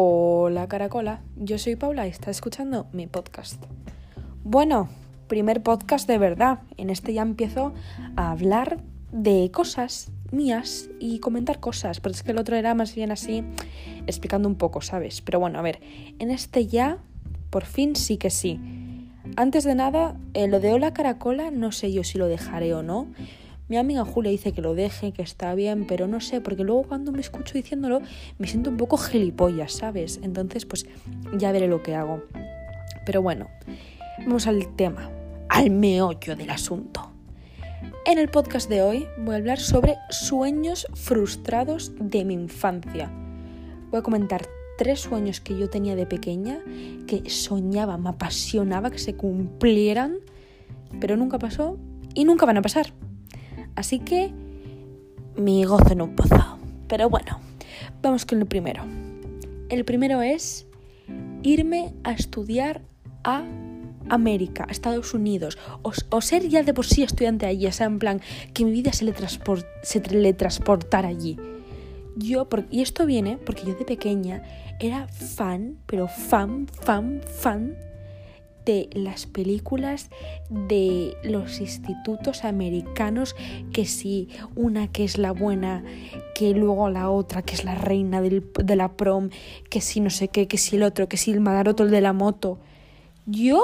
Hola Caracola, yo soy Paula y estás escuchando mi podcast. Bueno, primer podcast de verdad. En este ya empiezo a hablar de cosas mías y comentar cosas, porque es que el otro era más bien así, explicando un poco, ¿sabes? Pero bueno, a ver, en este ya, por fin sí que sí. Antes de nada, eh, lo de Hola Caracola, no sé yo si lo dejaré o no. Mi amiga Julia dice que lo deje, que está bien, pero no sé, porque luego cuando me escucho diciéndolo me siento un poco gilipollas, ¿sabes? Entonces, pues ya veré lo que hago. Pero bueno, vamos al tema, al meollo del asunto. En el podcast de hoy voy a hablar sobre sueños frustrados de mi infancia. Voy a comentar tres sueños que yo tenía de pequeña, que soñaba, me apasionaba que se cumplieran, pero nunca pasó y nunca van a pasar. Así que mi gozo en un pozo. Pero bueno, vamos con el primero. El primero es irme a estudiar a América, a Estados Unidos, o, ser ya de por sí estudiante allí, o sea, en plan, que mi vida se, le se teletransportara allí. Yo, y esto viene porque yo de pequeña era fan, pero fan, fan, fan de las películas de los institutos americanos, que si una que es la buena, que luego la otra que es la reina del, de la prom, que si no sé qué, que si el otro, que si el madaroto el de la moto. Yo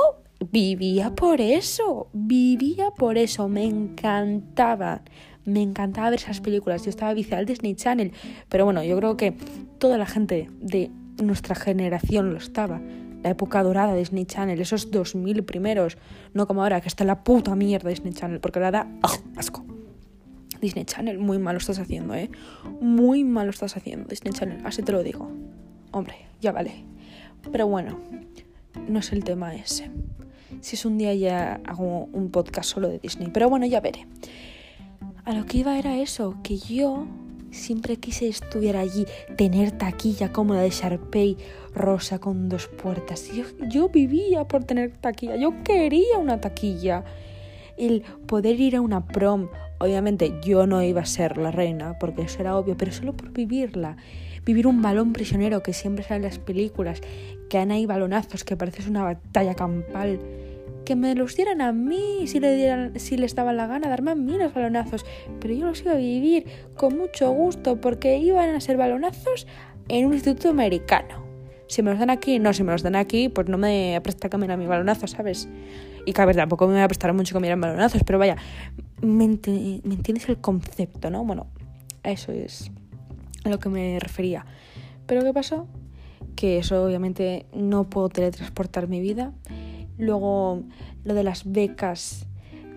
vivía por eso, vivía por eso, me encantaba. Me encantaba ver esas películas. Yo estaba viciada al Disney Channel. Pero bueno, yo creo que toda la gente de nuestra generación lo estaba la época dorada de Disney Channel, esos 2000 primeros, no como ahora que está la puta mierda Disney Channel, porque ahora da asco. Disney Channel, muy mal lo estás haciendo, ¿eh? Muy mal lo estás haciendo, Disney Channel, así te lo digo. Hombre, ya vale. Pero bueno, no es el tema ese. Si es un día ya hago un podcast solo de Disney, pero bueno, ya veré. A lo que iba era eso, que yo Siempre quise estudiar allí, tener taquilla como la de Sharpay, rosa con dos puertas. Yo, yo vivía por tener taquilla, yo quería una taquilla. El poder ir a una prom, obviamente yo no iba a ser la reina, porque eso era obvio, pero solo por vivirla. Vivir un balón prisionero que siempre sale en las películas, que han ahí balonazos, que parece una batalla campal que me los dieran a mí si le dieran, si les daba la gana darme a mí los balonazos, pero yo los iba a vivir con mucho gusto porque iban a ser balonazos en un instituto americano. Si me los dan aquí, no, si me los dan aquí, pues no me presta a mi balonazo, ¿sabes? Y que a ver, tampoco me va a prestar mucho que me balonazos, pero vaya, me, me entiendes el concepto, ¿no? Bueno, eso es a lo que me refería. Pero ¿qué pasó? Que eso obviamente no puedo teletransportar mi vida Luego lo de las becas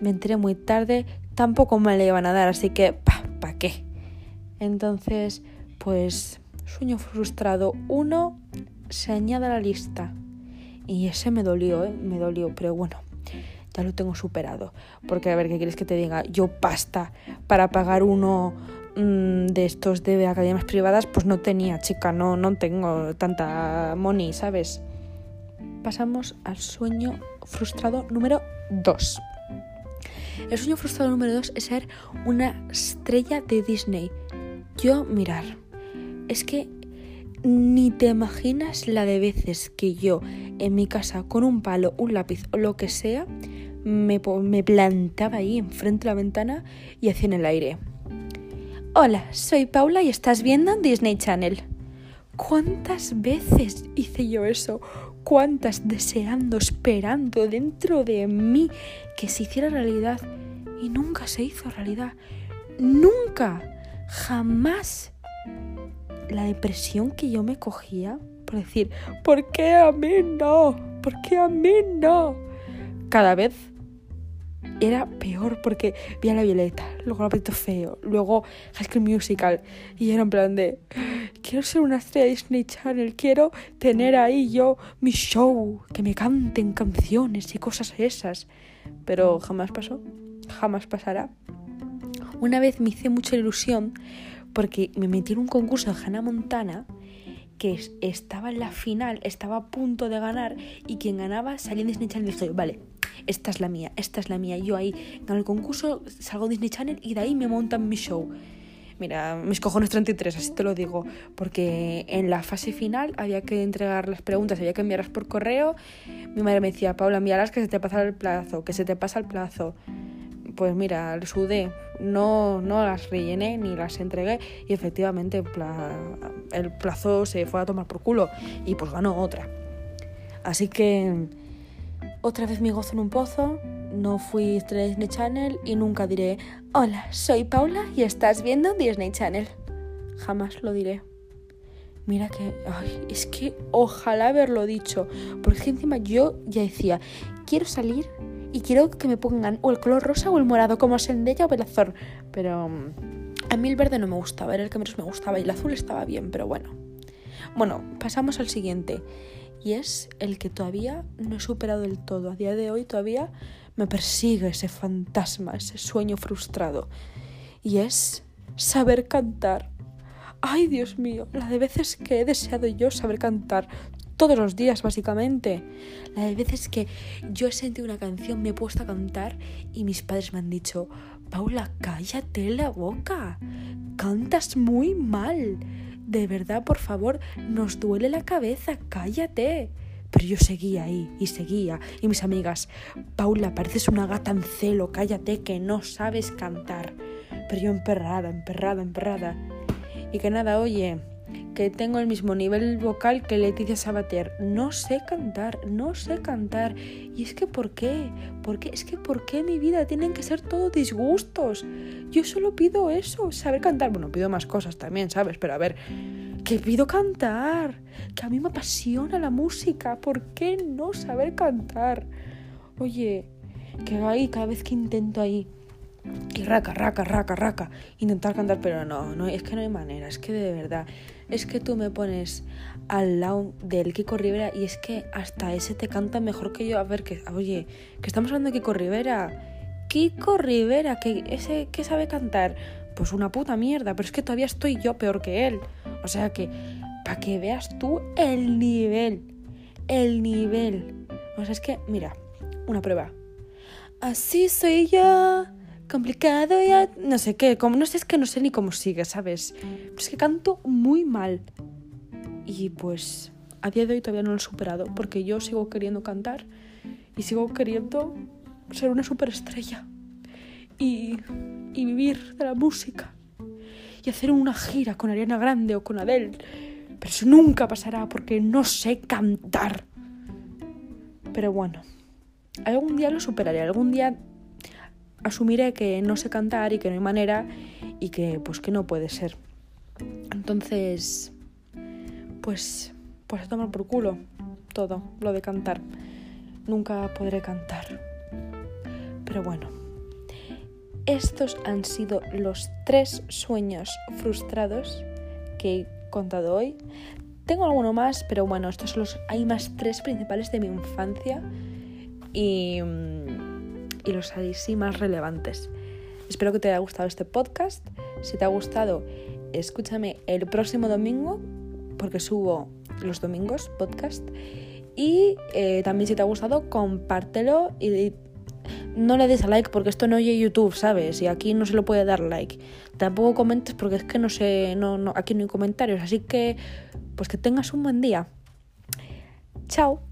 me enteré muy tarde, tampoco me le iban a dar, así que ¿para qué? Entonces, pues sueño frustrado uno se añade a la lista. Y ese me dolió, ¿eh? me dolió, pero bueno, ya lo tengo superado. Porque a ver, ¿qué quieres que te diga? Yo pasta para pagar uno mm, de estos de academias privadas, pues no tenía, chica, no, no tengo tanta money, ¿sabes? Pasamos al sueño frustrado número 2. El sueño frustrado número 2 es ser una estrella de Disney. Yo, mirar, es que ni te imaginas la de veces que yo en mi casa con un palo, un lápiz o lo que sea, me, me plantaba ahí enfrente de la ventana y hacía en el aire. Hola, soy Paula y estás viendo Disney Channel. ¿Cuántas veces hice yo eso? Cuántas deseando, esperando dentro de mí que se hiciera realidad y nunca se hizo realidad. Nunca, jamás. La depresión que yo me cogía por decir, ¿por qué a mí no? ¿Por qué a mí no? Cada vez era peor porque vi a la Violeta, luego a Patito Feo, luego High School Musical y era en plan de quiero ser una estrella de Disney Channel, quiero tener ahí yo mi show, que me canten canciones y cosas esas. Pero jamás pasó, jamás pasará. Una vez me hice mucha ilusión porque me metí en un concurso de Hannah Montana que estaba en la final, estaba a punto de ganar y quien ganaba salía en Disney Channel y dije, vale, esta es la mía, esta es la mía. Yo ahí en el concurso salgo Disney Channel y de ahí me montan mi show. Mira, mis cojones 33, así te lo digo. Porque en la fase final había que entregar las preguntas, había que enviarlas por correo. Mi madre me decía, Paula, envíalas que se te pasa el plazo, que se te pasa el plazo. Pues mira, le sudé, no, no las rellené ni las entregué y efectivamente el plazo se fue a tomar por culo y pues ganó otra. Así que otra vez mi gozo en un pozo, no fui a Disney Channel y nunca diré, hola, soy Paula y estás viendo Disney Channel. Jamás lo diré. Mira que, ay, es que ojalá haberlo dicho, porque encima yo ya decía, quiero salir y quiero que me pongan o el color rosa o el morado como Sendella o Belazor, pero mm, a mí el verde no me gustaba, era el que menos me gustaba y el azul estaba bien, pero bueno. Bueno, pasamos al siguiente y es el que todavía no he superado del todo. A día de hoy todavía me persigue ese fantasma, ese sueño frustrado. Y es saber cantar. Ay, Dios mío, la de veces que he deseado yo saber cantar. Todos los días, básicamente. La de veces que yo he sentido una canción, me he puesto a cantar y mis padres me han dicho, Paula, cállate la boca. Cantas muy mal. De verdad, por favor, nos duele la cabeza, cállate. Pero yo seguía ahí y seguía. Y mis amigas, Paula, pareces una gata en celo, cállate que no sabes cantar. Pero yo emperrada, emperrada, emperrada. Y que nada, oye, que tengo el mismo nivel vocal que Leticia Sabater. No sé cantar, no sé cantar. Y es que ¿por qué? ¿Por qué? Es que ¿por qué mi vida tienen que ser todo disgustos? Yo solo pido eso, saber cantar. Bueno, pido más cosas también, ¿sabes? Pero a ver, que pido cantar, que a mí me apasiona la música, ¿por qué no saber cantar? Oye, que ahí cada vez que intento ahí y raca, raca, raca, raca, intentar cantar, pero no, no, es que no hay manera, es que de verdad, es que tú me pones al lado del Kiko Rivera y es que hasta ese te canta mejor que yo. A ver, que, oye, que estamos hablando de Kiko Rivera. Kiko Rivera, que ese que sabe cantar, pues una puta mierda, pero es que todavía estoy yo peor que él. O sea que, para que veas tú el nivel, el nivel. O sea, es que, mira, una prueba. Así soy yo, complicado ya, no sé qué, como no sé, es que no sé ni cómo sigue, ¿sabes? Es que canto muy mal. Y pues a día de hoy todavía no lo he superado, porque yo sigo queriendo cantar y sigo queriendo ser una superestrella y, y vivir de la música y hacer una gira con Ariana Grande o con Adele. Pero eso nunca pasará porque no sé cantar. Pero bueno, algún día lo superaré, algún día asumiré que no sé cantar y que no hay manera y que pues que no puede ser. Entonces, pues pues a tomar por culo todo lo de cantar. Nunca podré cantar. Pero bueno, estos han sido los tres sueños frustrados que he contado hoy. Tengo alguno más, pero bueno, estos son los. Hay más tres principales de mi infancia y, y los así más relevantes. Espero que te haya gustado este podcast. Si te ha gustado, escúchame el próximo domingo, porque subo los domingos podcast. Y eh, también si te ha gustado, compártelo y no le des a like porque esto no oye YouTube, ¿sabes? Y aquí no se lo puede dar like. Tampoco comentes porque es que no sé, no, aquí no hay comentarios. Así que, pues que tengas un buen día. Chao.